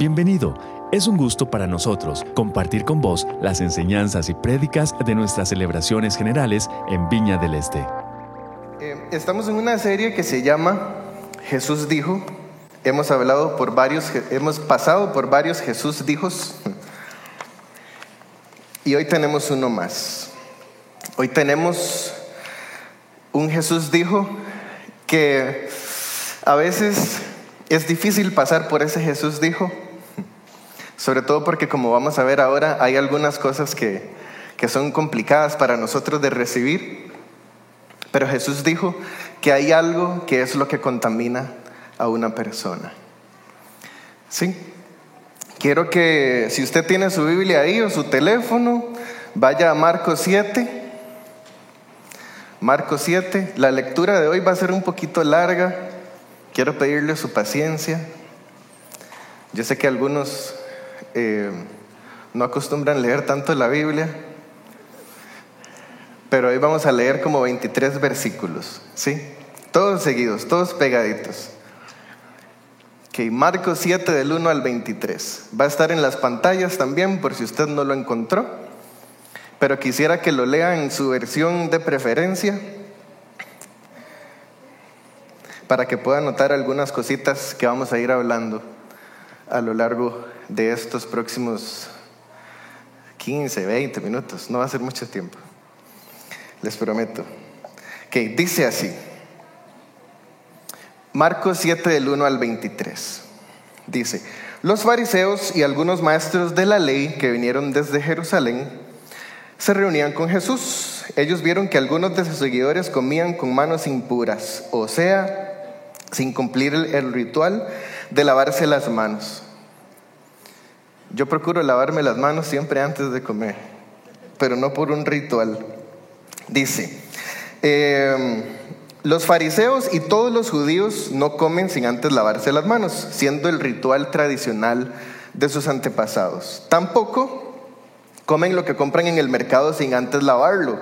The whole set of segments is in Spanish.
Bienvenido. Es un gusto para nosotros compartir con vos las enseñanzas y prédicas de nuestras celebraciones generales en Viña del Este. Eh, estamos en una serie que se llama Jesús dijo. Hemos hablado por varios, hemos pasado por varios Jesús dijos. Y hoy tenemos uno más. Hoy tenemos un Jesús dijo que a veces es difícil pasar por ese Jesús dijo, sobre todo porque como vamos a ver ahora hay algunas cosas que, que son complicadas para nosotros de recibir, pero Jesús dijo que hay algo que es lo que contamina a una persona. ¿Sí? Quiero que si usted tiene su Biblia ahí o su teléfono, vaya a Marcos 7. Marcos 7, la lectura de hoy va a ser un poquito larga. Quiero pedirle su paciencia. Yo sé que algunos eh, no acostumbran leer tanto la Biblia, pero hoy vamos a leer como 23 versículos, ¿sí? Todos seguidos, todos pegaditos. Que Marcos 7 del 1 al 23. Va a estar en las pantallas también por si usted no lo encontró pero quisiera que lo lea en su versión de preferencia para que pueda notar algunas cositas que vamos a ir hablando a lo largo de estos próximos 15, 20 minutos. No va a ser mucho tiempo, les prometo. Que dice así, Marcos 7 del 1 al 23. Dice, los fariseos y algunos maestros de la ley que vinieron desde Jerusalén, se reunían con Jesús. Ellos vieron que algunos de sus seguidores comían con manos impuras, o sea, sin cumplir el, ritual de lavarse las manos. Yo procuro lavarme las manos siempre antes de comer, pero no por un ritual. Dice, em, los fariseos y todos los judíos no comen sin antes lavarse las manos, siendo el ritual tradicional de sus antepasados. Tampoco Comen lo que compran en el mercado sin antes lavarlo.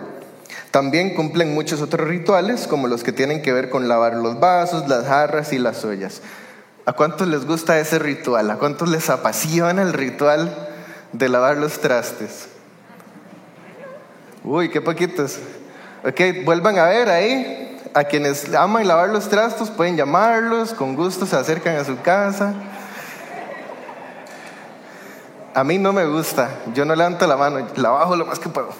También cumplen muchos otros rituales, como los que tienen que ver con lavar los vasos, las jarras y las ollas. ¿A cuántos les gusta ese ritual? ¿A cuántos les apasiona el ritual de lavar los trastes? Uy, qué poquitos. Ok, vuelvan a ver ahí. A quienes aman lavar los trastos pueden llamarlos, con gusto se acercan a su casa. A mí no me gusta, yo no levanto la mano, la bajo lo más que puedo.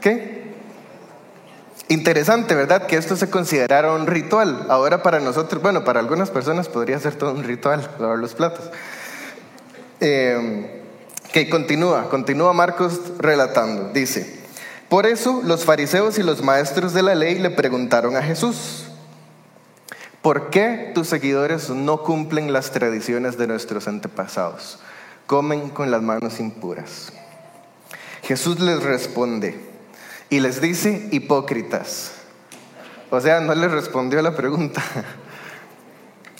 ¿Qué? Interesante, ¿verdad? Que esto se considerara un ritual. Ahora para nosotros, bueno, para algunas personas podría ser todo un ritual, lavar los platos. Eh, que continúa, continúa Marcos relatando. Dice, por eso los fariseos y los maestros de la ley le preguntaron a Jesús, ¿por qué tus seguidores no cumplen las tradiciones de nuestros antepasados? comen con las manos impuras. Jesús les responde y les dice hipócritas. O sea, no les respondió la pregunta.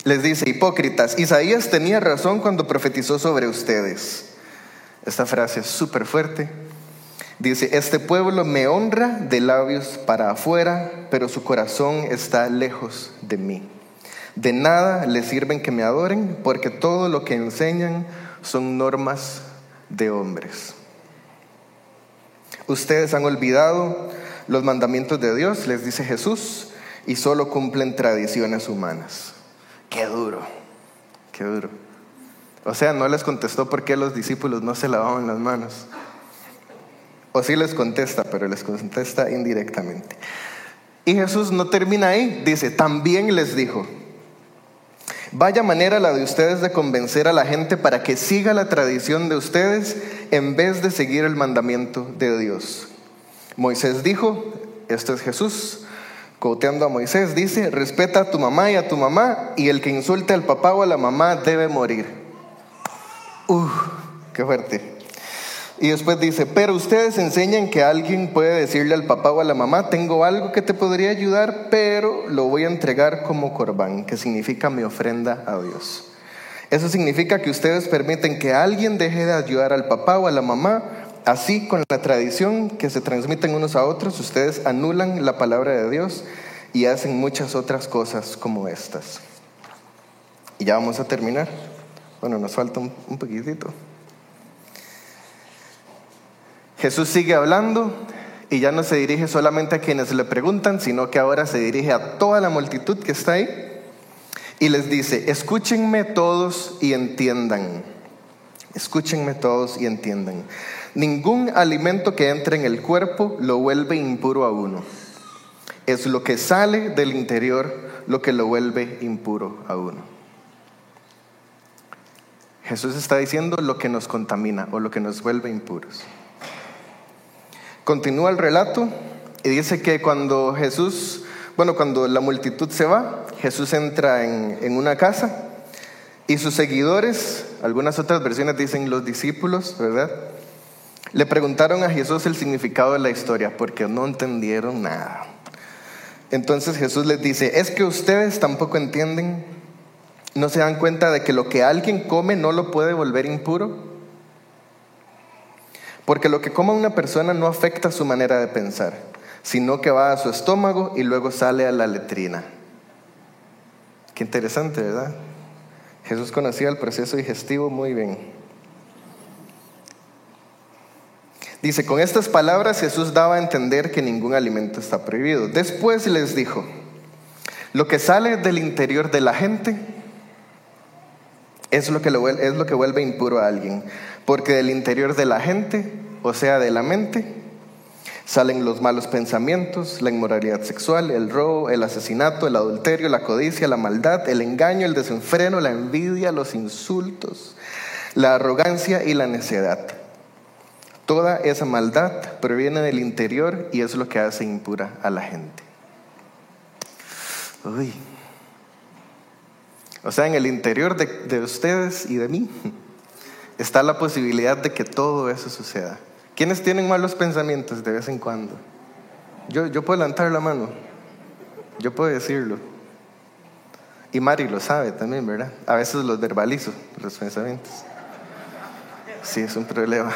Les dice, hipócritas, Isaías tenía razón cuando profetizó sobre ustedes. Esta frase es súper fuerte. Dice, este pueblo me honra de labios para afuera, pero su corazón está lejos de mí. De nada les sirven que me adoren, porque todo lo que enseñan son normas de hombres. Ustedes han olvidado los mandamientos de Dios, les dice Jesús, y solo cumplen tradiciones humanas. Qué duro, qué duro. O sea, no les contestó por qué los discípulos no se lavaban las manos. O sí les contesta, pero les contesta indirectamente. Y Jesús no termina ahí, dice, también les dijo, Vaya manera la de ustedes de convencer a la gente para que siga la tradición de ustedes en vez de seguir el mandamiento de Dios. Moisés dijo, esto es Jesús, coteando a Moisés, dice, respeta a tu mamá y a tu mamá y el que insulte al papá o a la mamá debe morir. Uf, qué fuerte. Y después dice, pero ustedes enseñan que alguien puede decirle al papá o a la mamá, tengo algo que te podría ayudar, pero lo voy a entregar como corbán, que significa mi ofrenda a Dios. Eso significa que ustedes permiten que alguien deje de ayudar al papá o a la mamá, así con la tradición que se transmiten unos a otros, ustedes anulan la palabra de Dios y hacen muchas otras cosas como estas. Y ya vamos a terminar. Bueno, nos falta un, un poquitito. Jesús sigue hablando y ya no se dirige solamente a quienes le preguntan, sino que ahora se dirige a toda la multitud que está ahí y les dice, escúchenme todos y entiendan. Escúchenme todos y entiendan. Ningún alimento que entre en el cuerpo lo vuelve impuro a uno. Es lo que sale del interior lo que lo vuelve impuro a uno. Jesús está diciendo lo que nos contamina o lo que nos vuelve impuros. Continúa el relato y dice que cuando Jesús, bueno, cuando la multitud se va, Jesús entra en, una casa y sus seguidores, algunas otras versiones dicen los discípulos, ¿verdad? Le preguntaron a Jesús el significado de la historia porque no entendieron nada. Entonces Jesús les dice, ¿es que ustedes tampoco entienden? ¿No se dan cuenta de que lo que alguien come no lo puede volver impuro? Porque lo que coma una persona no afecta su manera de pensar, sino que va a su estómago y luego sale a la letrina. Qué interesante, ¿verdad? Jesús conocía el proceso digestivo muy bien. Dice, con estas palabras Jesús daba a entender que ningún alimento está prohibido. Después les dijo, lo que sale del interior de la gente es lo que, es lo que vuelve impuro a alguien. Porque del interior de la gente, o sea, de la mente, salen los malos pensamientos, la inmoralidad sexual, el robo, el asesinato, el adulterio, la codicia, la maldad, el engaño, el desenfreno, la envidia, los insultos, la arrogancia y la necedad. Toda esa maldad proviene del interior y es lo que hace impura a la gente. Uy. O sea, en el interior de, de ustedes y de mí está la posibilidad de que todo eso suceda. ¿Quiénes tienen malos pensamientos de vez en cuando? Yo, yo puedo levantar la mano, yo puedo decirlo. Y Mari lo sabe también, ¿verdad? A veces los verbalizo, los pensamientos. Sí, es un problema.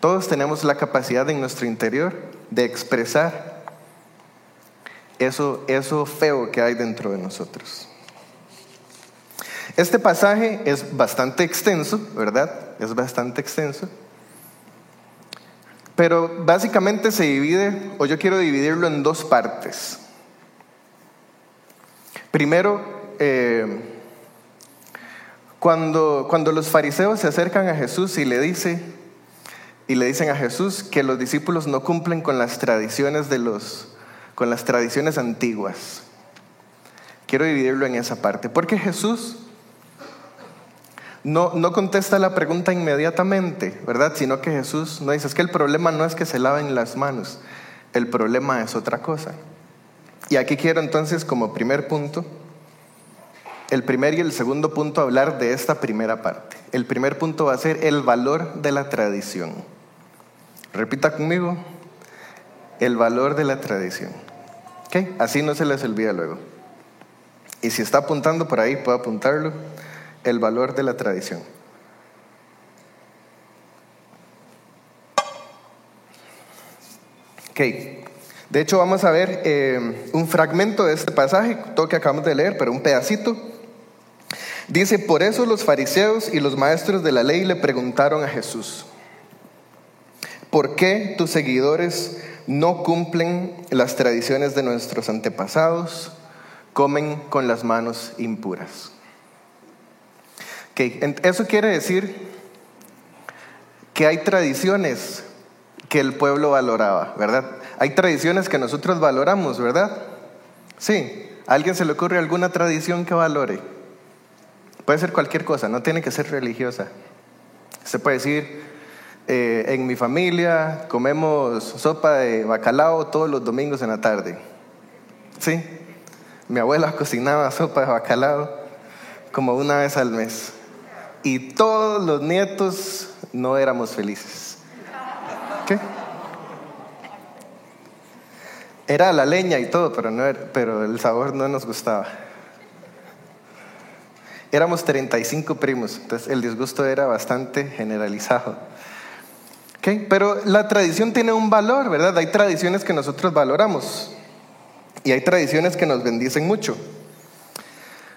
Todos tenemos la capacidad en nuestro interior de expresar eso, eso feo que hay dentro de nosotros. Este pasaje es bastante extenso, ¿verdad? Es bastante extenso. Pero básicamente se divide, o yo quiero dividirlo en dos partes. Primero, eh, cuando, cuando los fariseos se acercan a Jesús y le, dice, y le dicen a Jesús que los discípulos no cumplen con las tradiciones de los, con las tradiciones antiguas. Quiero dividirlo en esa parte, porque Jesús no, no contesta la pregunta inmediatamente, ¿verdad? Sino que Jesús no dice, es que el problema no es que se laven las manos, el problema es otra cosa. Y aquí quiero entonces como primer punto, el primer y el segundo punto hablar de esta primera parte. El primer punto va a ser el valor de la tradición. Repita conmigo, el valor de la tradición. ¿Ok? Así no se les olvida luego. Y si está apuntando por ahí, puede apuntarlo el valor de la tradición. Ok, de hecho vamos a ver eh, un fragmento de este pasaje, todo que acabamos de leer, pero un pedacito. Dice, por eso los fariseos y los maestros de la ley le preguntaron a Jesús, ¿por qué tus seguidores no cumplen las tradiciones de nuestros antepasados, comen con las manos impuras? Eso quiere decir que hay tradiciones que el pueblo valoraba, ¿verdad? Hay tradiciones que nosotros valoramos, ¿verdad? Sí. ¿A alguien se le ocurre alguna tradición que valore? Puede ser cualquier cosa, no tiene que ser religiosa. Se puede decir, eh, en mi familia comemos sopa de bacalao todos los domingos en la tarde. Sí. Mi abuela cocinaba sopa de bacalao como una vez al mes y todos los nietos no éramos felices. ¿Qué? Era la leña y todo, pero, no pero el sabor no nos gustaba. Éramos 35 primos, entonces el disgusto era bastante generalizado. ¿Okay? Pero la tradición tiene un valor, ¿verdad? Hay tradiciones que nosotros valoramos y hay tradiciones que nos bendicen mucho.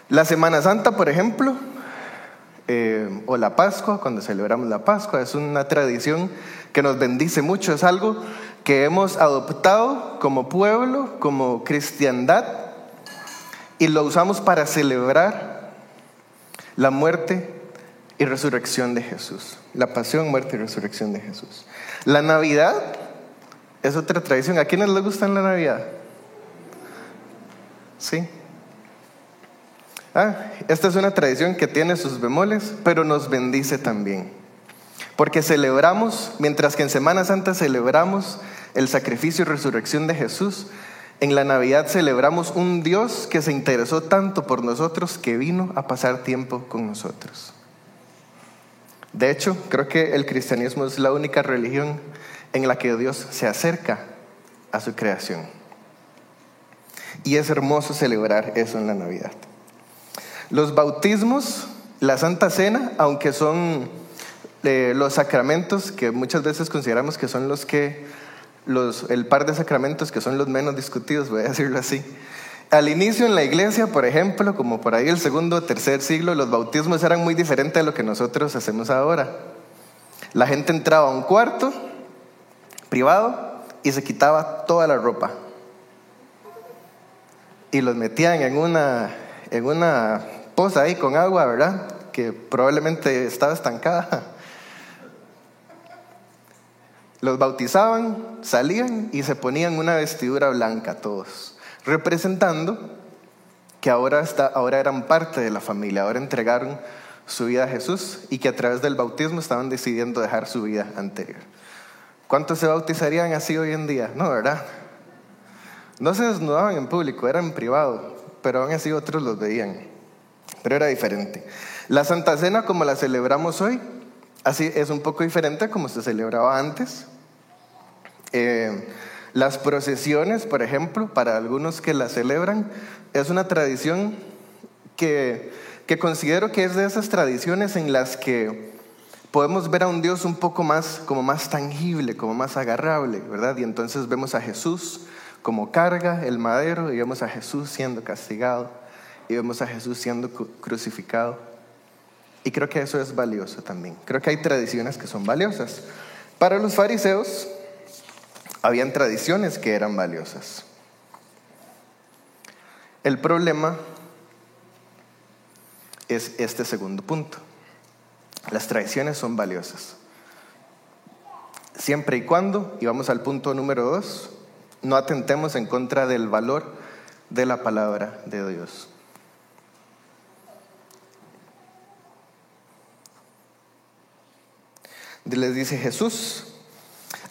La Semana Santa, por ejemplo, eh, o la Pascua, cuando celebramos la Pascua, es una tradición que nos bendice mucho, es algo que hemos adoptado como pueblo, como cristiandad, y lo usamos para celebrar la muerte y resurrección de Jesús, la pasión, muerte y resurrección de Jesús. La Navidad es otra tradición. ¿A quiénes les gusta la Navidad? Sí. Ah, esta es una tradición que tiene sus bemoles, pero nos bendice también. Porque celebramos, mientras que en Semana Santa celebramos el sacrificio y resurrección de Jesús, en la Navidad celebramos un Dios que se interesó tanto por nosotros que vino a pasar tiempo con nosotros. De hecho, creo que el cristianismo es la única religión en la que Dios se acerca a su creación. Y es hermoso celebrar eso en la Navidad. Los bautismos, la Santa Cena, aunque son eh, los sacramentos que muchas veces consideramos que son los que, el par de sacramentos que son los menos discutidos, voy a decirlo así. Al inicio en la iglesia, por ejemplo, como por ahí el segundo o tercer siglo, los bautismos eran muy diferentes a lo que nosotros hacemos ahora. La gente entraba a un cuarto privado y se quitaba toda la ropa. Y los metían en una, en una poza ahí con agua, ¿verdad? Que probablemente estaba estancada. Los bautizaban, salían y se ponían una vestidura blanca todos, representando que ahora, está, ahora eran parte de la familia, ahora entregaron su vida a Jesús y que a través del bautismo estaban decidiendo dejar su vida anterior. ¿Cuántos se bautizarían así hoy en día? No, ¿verdad? No se desnudaban en público, eran en privado, pero aún así otros los veían. Pero era diferente. La Santa Cena, como la celebramos hoy, así es un poco diferente como se celebraba antes. Eh, las procesiones, por ejemplo, para algunos que la celebran, es una tradición que, que considero que es de esas tradiciones en las que podemos ver a un Dios un poco más, como más tangible, como más agarrable, ¿verdad? Y entonces vemos a Jesús como carga el madero y vemos a Jesús siendo castigado y vemos a Jesús siendo crucificado. Y creo que eso es valioso también. Creo que hay tradiciones que son valiosas. Para los fariseos habían tradiciones que eran valiosas. El problema es este segundo punto. Las tradiciones son valiosas. Siempre y cuando, y vamos al punto número dos, no atentemos en contra del valor de la palabra de Dios. Les dice Jesús,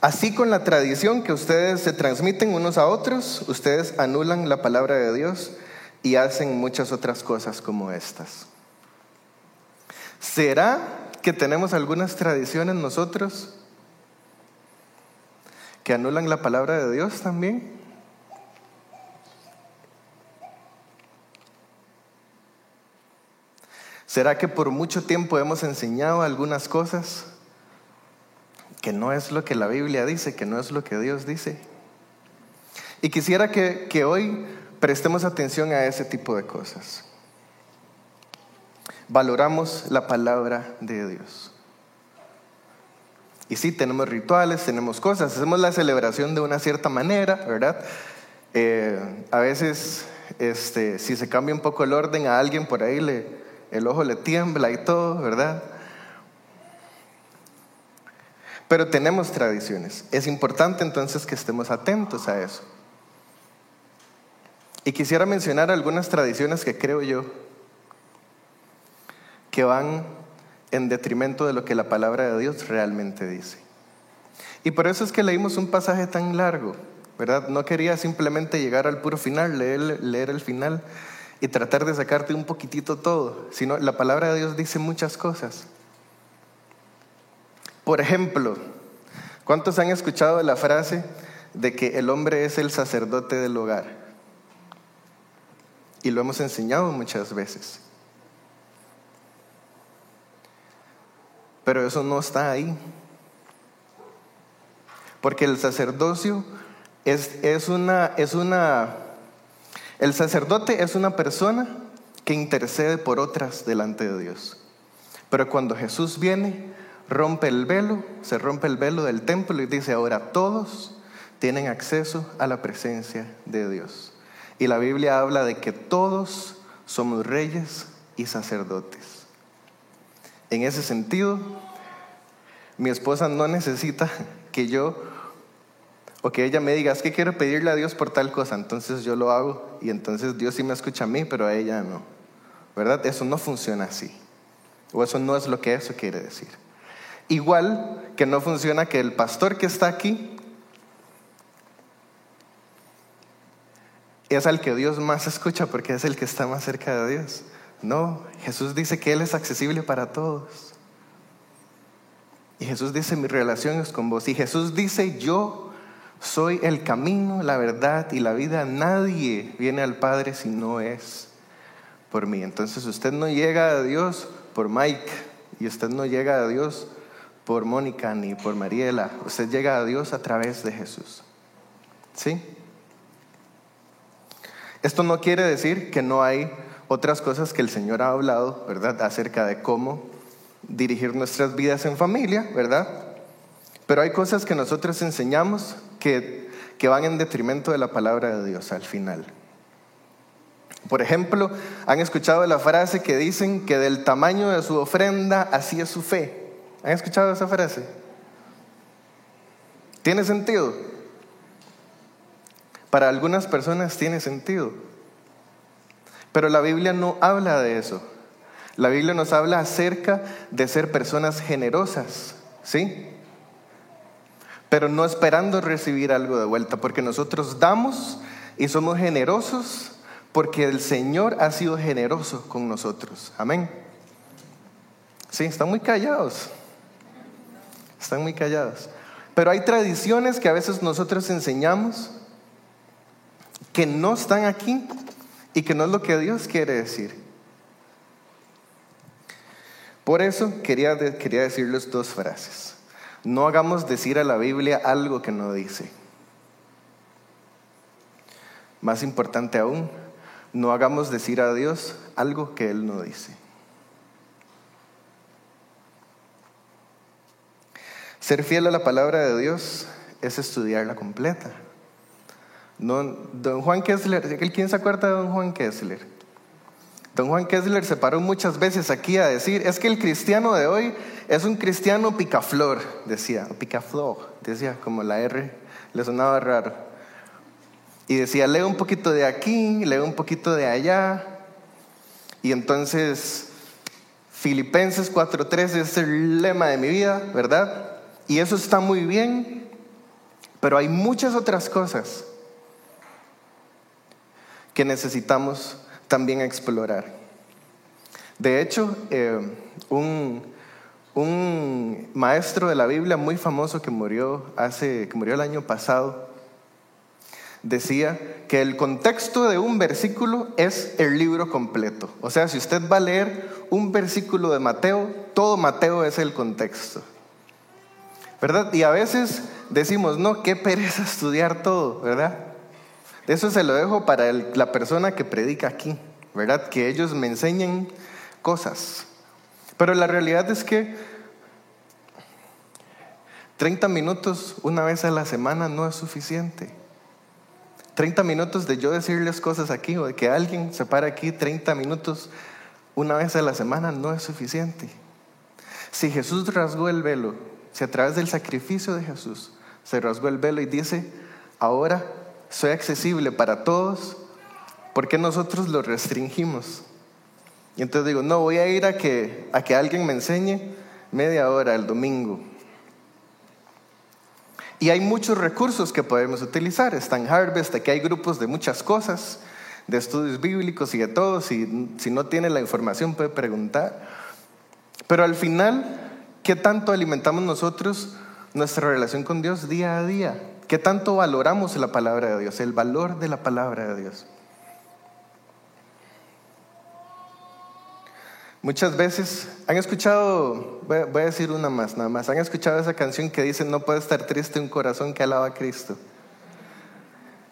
así con la tradición que ustedes se transmiten unos a otros, ustedes anulan la palabra de Dios y hacen muchas otras cosas como estas. ¿Será que tenemos algunas tradiciones nosotros que anulan la palabra de Dios también? ¿Será que por mucho tiempo hemos enseñado algunas cosas que no es lo que la Biblia dice, que no es lo que Dios dice? Y quisiera que, que hoy prestemos atención a ese tipo de cosas valoramos la palabra de Dios. Y sí, tenemos rituales, tenemos cosas, hacemos la celebración de una cierta manera, ¿verdad? Eh, a veces, este, si se cambia un poco el orden a alguien por ahí, le, el ojo le tiembla y todo, ¿verdad? Pero tenemos tradiciones. Es importante entonces que estemos atentos a eso. Y quisiera mencionar algunas tradiciones que creo yo que van en detrimento de lo que la palabra de Dios realmente dice. Y por eso es que leímos un pasaje tan largo, ¿verdad? No quería simplemente llegar al puro final, leer, leer el final y tratar de sacarte un poquitito todo, sino la palabra de Dios dice muchas cosas. Por ejemplo, ¿cuántos han escuchado la frase de que el hombre es el sacerdote del hogar? Y lo hemos enseñado muchas veces. Pero eso no está ahí. Porque el sacerdocio es, es, una, es una... El sacerdote es una persona que intercede por otras delante de Dios. Pero cuando Jesús viene, rompe el velo, se rompe el velo del templo y dice, ahora todos tienen acceso a la presencia de Dios. Y la Biblia habla de que todos somos reyes y sacerdotes. En ese sentido, mi esposa no necesita que yo o que ella me diga, es que quiero pedirle a Dios por tal cosa, entonces yo lo hago y entonces Dios sí me escucha a mí, pero a ella no. ¿Verdad? Eso no funciona así. O eso no es lo que eso quiere decir. Igual que no funciona que el pastor que está aquí es al que Dios más escucha porque es el que está más cerca de Dios. No, Jesús dice que Él es accesible para todos. Y Jesús dice, mi relación es con vos. Y Jesús dice, yo soy el camino, la verdad y la vida. Nadie viene al Padre si no es por mí. Entonces usted no llega a Dios por Mike y usted no llega a Dios por Mónica ni por Mariela. Usted llega a Dios a través de Jesús. ¿Sí? Esto no quiere decir que no hay otras cosas que el Señor ha hablado, ¿verdad? Acerca de cómo dirigir nuestras vidas en familia, ¿verdad? Pero hay cosas que nosotros enseñamos que, que van en detrimento de la palabra de Dios al final. Por ejemplo, han escuchado la frase que dicen que del tamaño de su ofrenda así es su fe. ¿Han escuchado esa frase? ¿Tiene sentido? Para algunas personas tiene sentido. Pero la Biblia no habla de eso. La Biblia nos habla acerca de ser personas generosas, ¿sí? Pero no esperando recibir algo de vuelta, porque nosotros damos y somos generosos porque el Señor ha sido generoso con nosotros. Amén. Sí, están muy callados. Están muy callados. Pero hay tradiciones que a veces nosotros enseñamos que no están aquí y que no es lo que Dios quiere decir. Por eso quería, quería decirles dos frases. No hagamos decir a la Biblia algo que no dice. Más importante aún, no hagamos decir a Dios algo que Él no dice. Ser fiel a la palabra de Dios es estudiarla completa. don Juan Kessler, ¿quién se acuerda de don Juan Kessler? Don Juan Kessler se paró muchas veces aquí a decir, es que el cristiano de hoy es un cristiano picaflor, decía, picaflor, decía, como la R le sonaba raro. Y decía, leo un poquito de aquí, leo un poquito de allá. Y entonces, Filipenses 4.3 es el lema de mi vida, ¿verdad? Y eso está muy bien, pero hay muchas otras cosas que necesitamos también explorar. De hecho, eh, un, un, maestro de la Biblia muy famoso que murió, hace, que murió el año pasado, decía que el contexto de un versículo es el libro completo. O sea, si usted va a leer un versículo de Mateo, todo Mateo es el contexto. ¿Verdad? Y a veces decimos, no, qué pereza estudiar todo, ¿verdad? Eso se lo dejo para la persona que predica aquí, ¿verdad? Que ellos me enseñen cosas. Pero la realidad es que 30 minutos una vez a la semana no es suficiente. 30 minutos de yo decirles cosas aquí o de que alguien se para aquí 30 minutos una vez a la semana no es suficiente. Si Jesús rasgó el velo, si a través del sacrificio de Jesús se rasgó el velo y dice, ahora soy accesible para todos, ¿por qué nosotros lo restringimos? Y entonces digo, no, voy a ir a que, a que alguien me enseñe media hora el domingo. Y hay muchos recursos que podemos utilizar. Está en Harvest, aquí hay grupos de muchas cosas, de estudios bíblicos y de todo. Si, si no tiene la información puede preguntar. Pero al final, ¿qué tanto alimentamos nosotros nuestra relación con Dios día a día? ¿Qué tanto valoramos la palabra de Dios? El valor de la palabra de Dios. Muchas veces han escuchado, voy a decir una más nada más, han escuchado esa canción que dice, no puede estar triste un corazón que alaba a Cristo.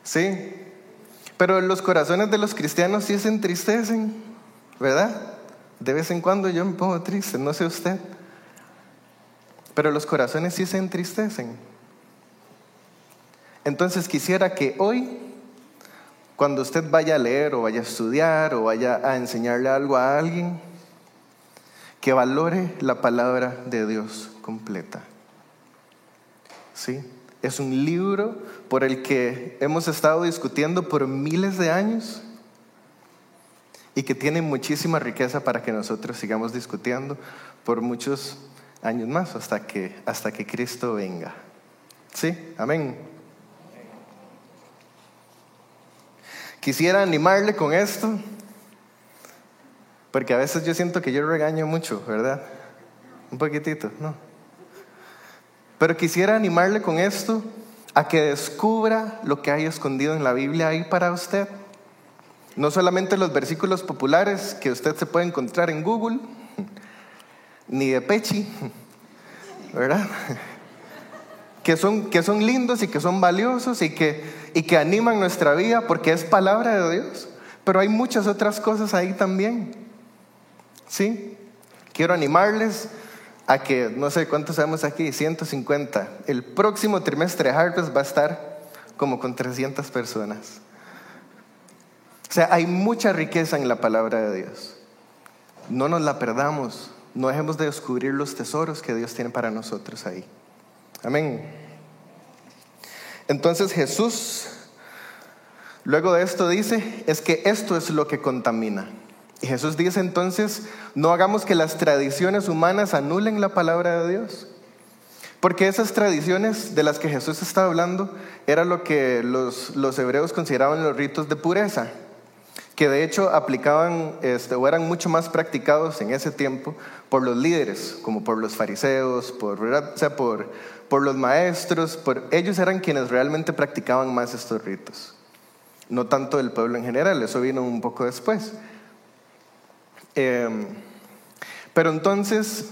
¿Sí? Pero los corazones de los cristianos sí se entristecen. ¿verdad? De vez en cuando yo me pongo triste, no sé usted. Pero los corazones sí se entristecen. Entonces quisiera que hoy, cuando usted vaya a leer o vaya a estudiar o vaya a enseñarle algo a alguien, que valore la palabra de Dios completa. ¿Sí? Es un libro por el que hemos estado discutiendo por miles de años y que tiene muchísima riqueza para que nosotros sigamos discutiendo por muchos años más hasta que, hasta que Cristo venga. ¿Sí? Amén. Quisiera animarle con esto, porque a veces yo siento que yo regaño mucho, ¿verdad? Un poquitito, ¿no? Pero quisiera animarle con esto a que descubra lo que hay escondido en la Biblia ahí para usted. No solamente los versículos populares que usted se puede encontrar en Google, ni de Pechi, ¿verdad? Que son, que son lindos y que son valiosos y que, y que animan nuestra vida porque es palabra de Dios. Pero hay muchas otras cosas ahí también. ¿Sí? Quiero animarles a que, no sé cuántos sabemos aquí, 150. El próximo trimestre Harvest va a estar como con 300 personas. O sea, hay mucha riqueza en la palabra de Dios. No nos la perdamos. No dejemos de descubrir los tesoros que Dios tiene para nosotros ahí. Amén. Entonces Jesús, luego de esto dice, es que esto es lo que contamina. Y Jesús dice entonces, no hagamos que las tradiciones humanas anulen la palabra de Dios. Porque esas tradiciones de las que Jesús estaba hablando era lo que los, los hebreos consideraban los ritos de pureza que de hecho aplicaban este, o eran mucho más practicados en ese tiempo por los líderes, como por los fariseos, por, por los maestros, por, ellos eran quienes realmente practicaban más estos ritos, no tanto el pueblo en general, eso vino un poco después. Em, pero entonces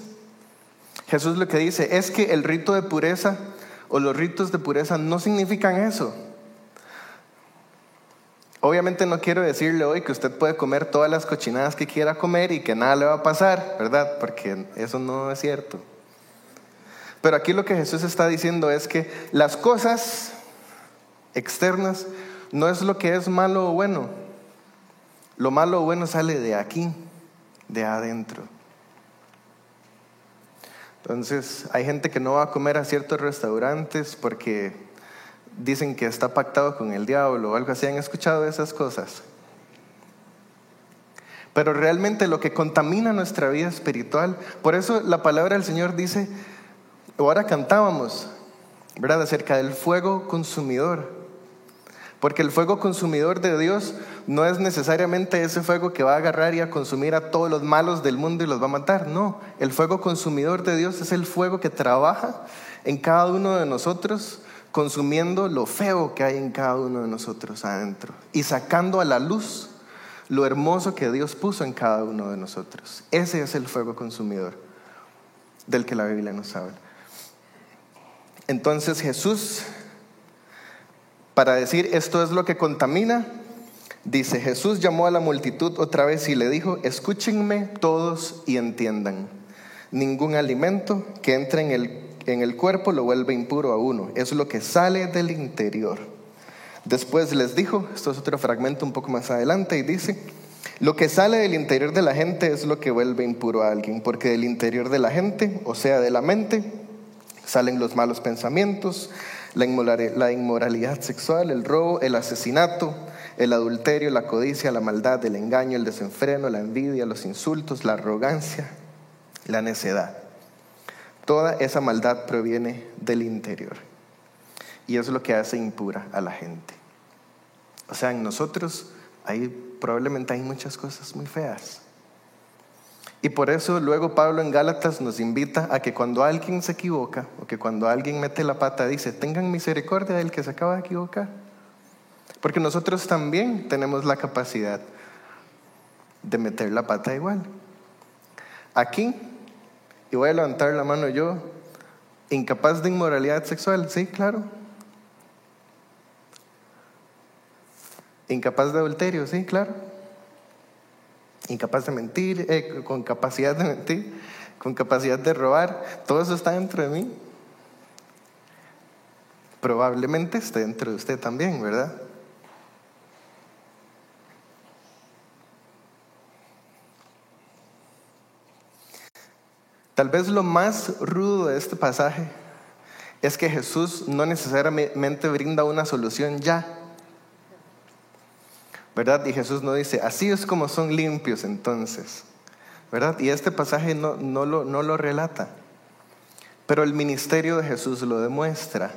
Jesús lo que dice es que el rito de pureza o los ritos de pureza no significan eso. Obviamente no quiero decirle hoy que usted puede comer todas las cochinadas que quiera comer y que nada le va a pasar, ¿verdad? Porque eso no es cierto. Pero aquí lo que Jesús está diciendo es que las cosas externas no es lo que es malo o bueno. Lo malo o bueno sale de aquí, de adentro. Entonces, hay gente que no va a comer a ciertos restaurantes porque dicen que está pactado con el diablo o algo así. ¿Han escuchado esas cosas? Pero realmente lo que contamina nuestra vida espiritual, por eso la palabra del Señor dice, ahora cantábamos, ¿verdad? Acerca del fuego consumidor. Porque el fuego consumidor de Dios no es necesariamente ese fuego que va a agarrar y a consumir a todos los malos del mundo y los va a matar. No, el fuego consumidor de Dios es el fuego que trabaja en cada uno de nosotros consumiendo lo feo que hay en cada uno de nosotros adentro y sacando a la luz lo hermoso que Dios puso en cada uno de nosotros. Ese es el fuego consumidor del que la Biblia nos habla. Entonces Jesús, para decir esto es lo que contamina, dice, Jesús llamó a la multitud otra vez y le dijo, escúchenme todos y entiendan, ningún alimento que entre en el en el cuerpo lo vuelve impuro a uno. Es lo que sale del interior. Después les dijo, esto es otro fragmento un poco más adelante, y dice, lo que sale del interior de la gente es lo que vuelve impuro a alguien, porque del interior de la gente, o sea, de la mente, salen los malos pensamientos, la inmoralidad sexual, el robo, el asesinato, el adulterio, la codicia, la maldad, el engaño, el desenfreno, la envidia, los insultos, la arrogancia, la necedad. Toda esa maldad proviene del interior. Y eso es lo que hace impura a la gente. O sea, en nosotros hay, probablemente hay muchas cosas muy feas. Y por eso luego Pablo en Gálatas nos invita a que cuando alguien se equivoca o que cuando alguien mete la pata dice, tengan misericordia del que se acaba de equivocar. Porque nosotros también tenemos la capacidad de meter la pata igual. Aquí y voy a levantar la mano yo, incapaz de inmoralidad sexual, sí, claro. Incapaz de adulterio, sí, claro. incapaz de mentir, eh, con capacidad de mentir, con capacidad de robar, todo eso está dentro de mí. Probablemente esté dentro de usted también, ¿verdad? Tal vez lo más rudo de este pasaje es que Jesús no necesariamente brinda una solución ya. ¿Verdad? Y Jesús no dice, así es como son limpios entonces. ¿Verdad? Y este pasaje no, no, lo, no lo relata. Pero el ministerio de Jesús lo demuestra.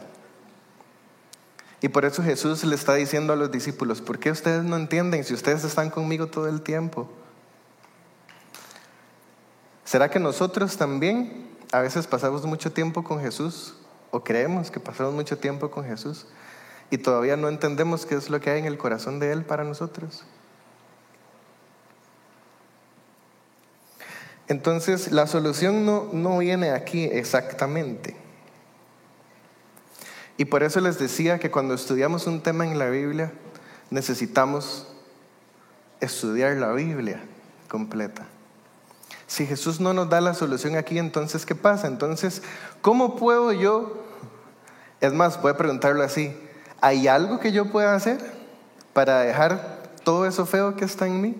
Y por eso Jesús le está diciendo a los discípulos, ¿por qué ustedes no entienden si ustedes están conmigo todo el tiempo? ¿Será que nosotros también a veces pasamos mucho tiempo con Jesús o creemos que pasamos mucho tiempo con Jesús y todavía no entendemos qué es lo que hay en el corazón de Él para nosotros? Entonces, la solución no, no viene aquí exactamente. Y por eso les decía que cuando estudiamos un tema en la Biblia, necesitamos estudiar la Biblia completa. Si Jesús no nos da la solución aquí, entonces, ¿qué pasa? Entonces, ¿cómo puedo yo? Es más, voy a preguntarlo así. ¿Hay algo que yo pueda hacer para dejar todo eso feo que está en mí?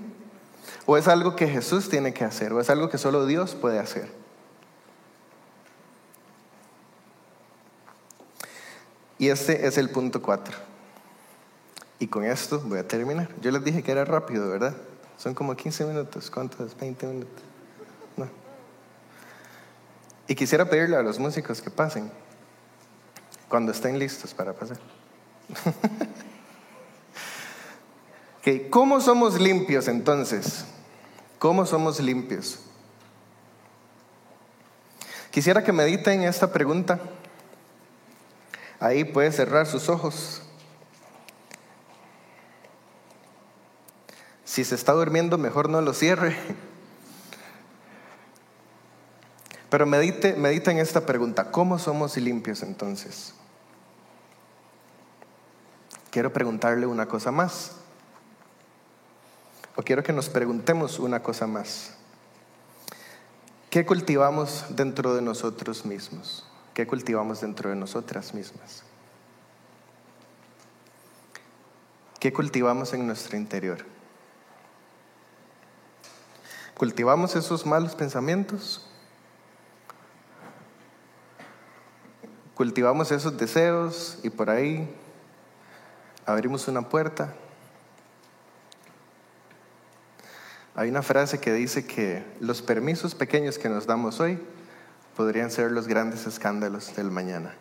¿O es algo que Jesús tiene que hacer? ¿O es algo que solo Dios puede hacer? Y este es el punto 4. Y con esto voy a terminar. Yo les dije que era rápido, ¿verdad? Son como 15 minutos. ¿Cuántos? 20 minutos. Y quisiera pedirle a los músicos que pasen cuando estén listos para pasar. ¿Cómo somos limpios entonces? ¿Cómo somos limpios? Quisiera que mediten esta pregunta. Ahí puede cerrar sus ojos. Si se está durmiendo, mejor no lo cierre. Pero medite, en esta pregunta, ¿cómo somos limpios entonces? Quiero preguntarle una cosa más. O quiero que nos preguntemos una cosa más. ¿Qué cultivamos dentro de nosotros mismos? ¿Qué cultivamos dentro de nosotras mismas? ¿Qué cultivamos en nuestro interior? ¿Cultivamos esos malos pensamientos? Cultivamos esos deseos y por ahí abrimos una puerta. Hay una frase que dice que los permisos pequeños que nos damos hoy podrían ser los grandes escándalos del mañana.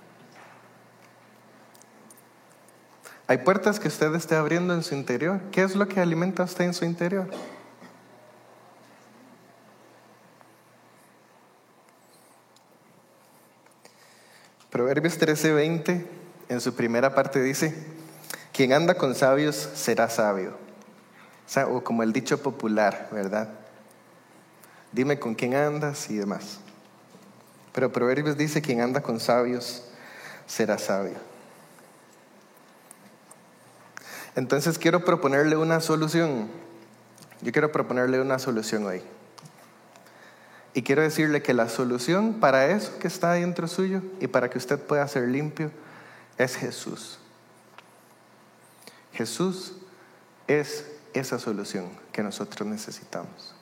Hay puertas que usted esté abriendo en su interior. ¿Qué es lo que alimenta usted en su interior? Proverbios 13:20 en su primera parte dice, quien anda con sabios será sabio. O, como el dicho popular, ¿verdad? Dime con quién andas y demás. Pero Proverbios dice, quien anda con sabios será sabio. Entonces quiero proponerle una solución. Yo quiero proponerle una solución hoy. Y quiero decirle que la solución para eso que está dentro suyo y para que usted pueda ser limpio es Jesús. Jesús es esa solución que nosotros necesitamos.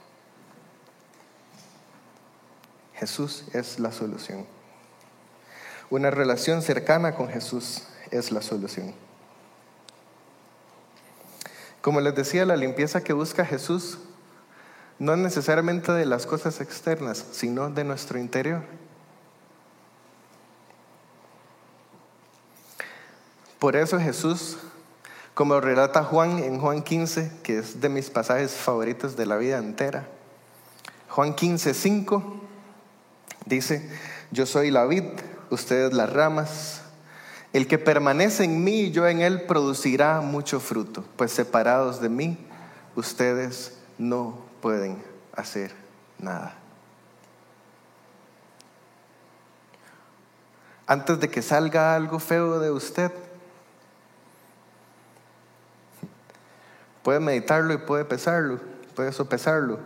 Jesús es la solución. Una relación cercana con Jesús es la solución. Como les decía, la limpieza que busca Jesús no necesariamente de las cosas externas, sino de nuestro interior. Por eso Jesús, como relata Juan en Juan 15, que es de mis pasajes favoritos de la vida entera, Juan 15, 5, dice, yo soy la vid, ustedes las ramas, el que permanece en mí y yo en él producirá mucho fruto, pues separados de mí, ustedes no pueden hacer nada. Antes de que salga algo feo de usted, puede meditarlo y puede pesarlo, puede sopesarlo.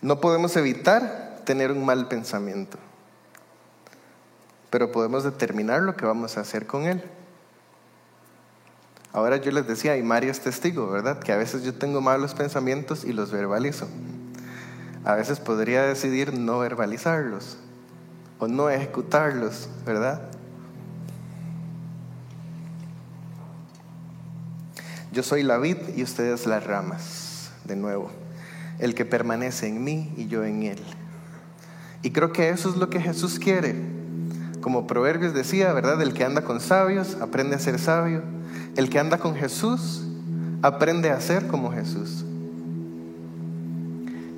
No podemos evitar tener un mal pensamiento, pero podemos determinar lo que vamos a hacer con él. Ahora yo les decía, y Mario es testigo, ¿verdad? Que a veces yo tengo malos pensamientos y los verbalizo. A veces podría decidir no verbalizarlos o no ejecutarlos, ¿verdad? Yo soy la vid y ustedes las ramas, de nuevo. El que permanece en mí y yo en él. Y creo que eso es lo que Jesús quiere. Como Proverbios decía, ¿verdad? El que anda con sabios aprende a ser sabio. El que anda con Jesús aprende a ser como Jesús.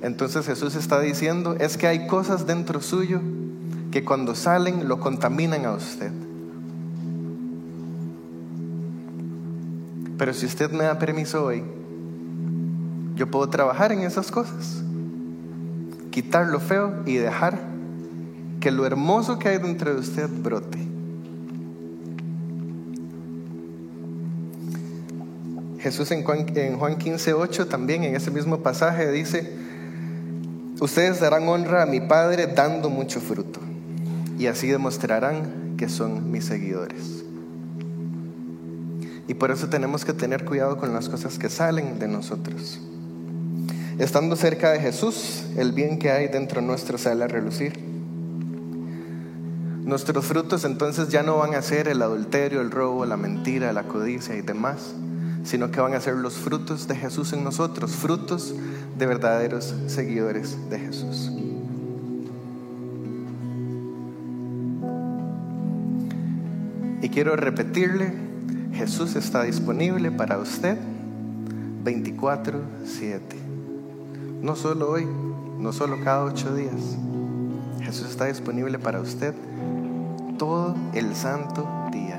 Entonces Jesús está diciendo, es que hay cosas dentro suyo que cuando salen lo contaminan a usted. Pero si usted me da permiso hoy, yo puedo trabajar en esas cosas. Quitar lo feo y dejar que lo hermoso que hay dentro de usted brote. Jesús en Juan, en Juan 15, 8 también en ese mismo pasaje dice, ustedes darán honra a mi Padre dando mucho fruto y así demostrarán que son mis seguidores. Y por eso tenemos que tener cuidado con las cosas que salen de nosotros. Estando cerca de Jesús, el bien que hay dentro nuestro sale a relucir. Nuestros frutos entonces ya no van a ser el adulterio, el robo, la mentira, la codicia y demás, sino que van a ser los frutos de Jesús en nosotros, frutos de verdaderos seguidores de Jesús. Y quiero repetirle Jesús está disponible para usted 24/7. No solo hoy, no solo cada ocho días. Jesús está disponible para usted todo el santo día.